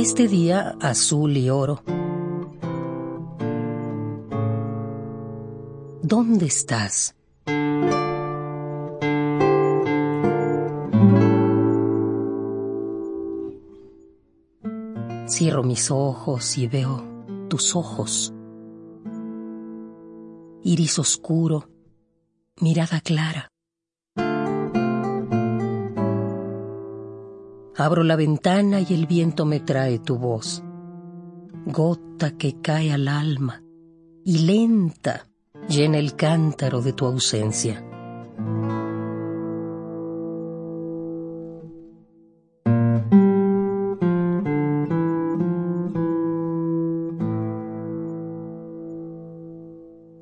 Este día azul y oro. ¿Dónde estás? Cierro mis ojos y veo tus ojos. Iris oscuro, mirada clara. Abro la ventana y el viento me trae tu voz, gota que cae al alma y lenta llena el cántaro de tu ausencia.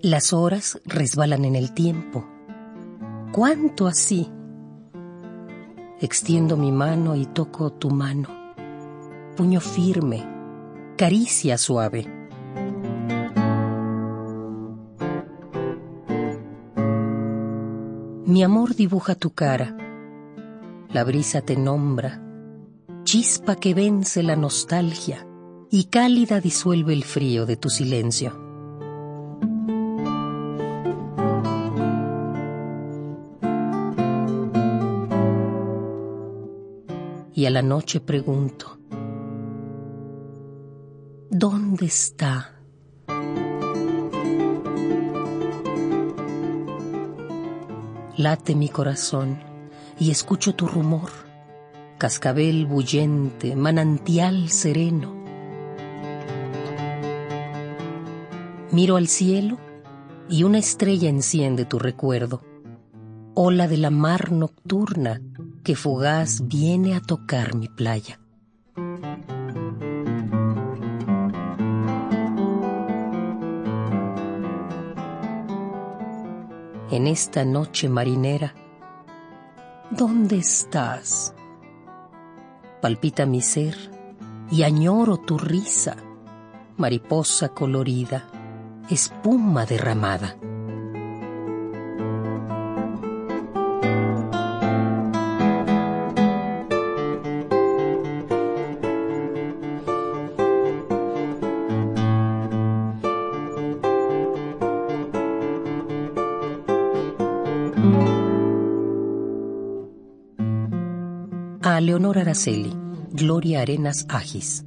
Las horas resbalan en el tiempo. ¿Cuánto así? Extiendo mi mano y toco tu mano. Puño firme, caricia suave. Mi amor dibuja tu cara. La brisa te nombra. Chispa que vence la nostalgia y cálida disuelve el frío de tu silencio. Y a la noche pregunto, ¿dónde está? Late mi corazón y escucho tu rumor, cascabel bullente, manantial sereno. Miro al cielo y una estrella enciende tu recuerdo, ola de la mar nocturna que fugaz viene a tocar mi playa. En esta noche marinera, ¿dónde estás? Palpita mi ser y añoro tu risa, mariposa colorida, espuma derramada. A Leonor Araceli, Gloria Arenas Agis.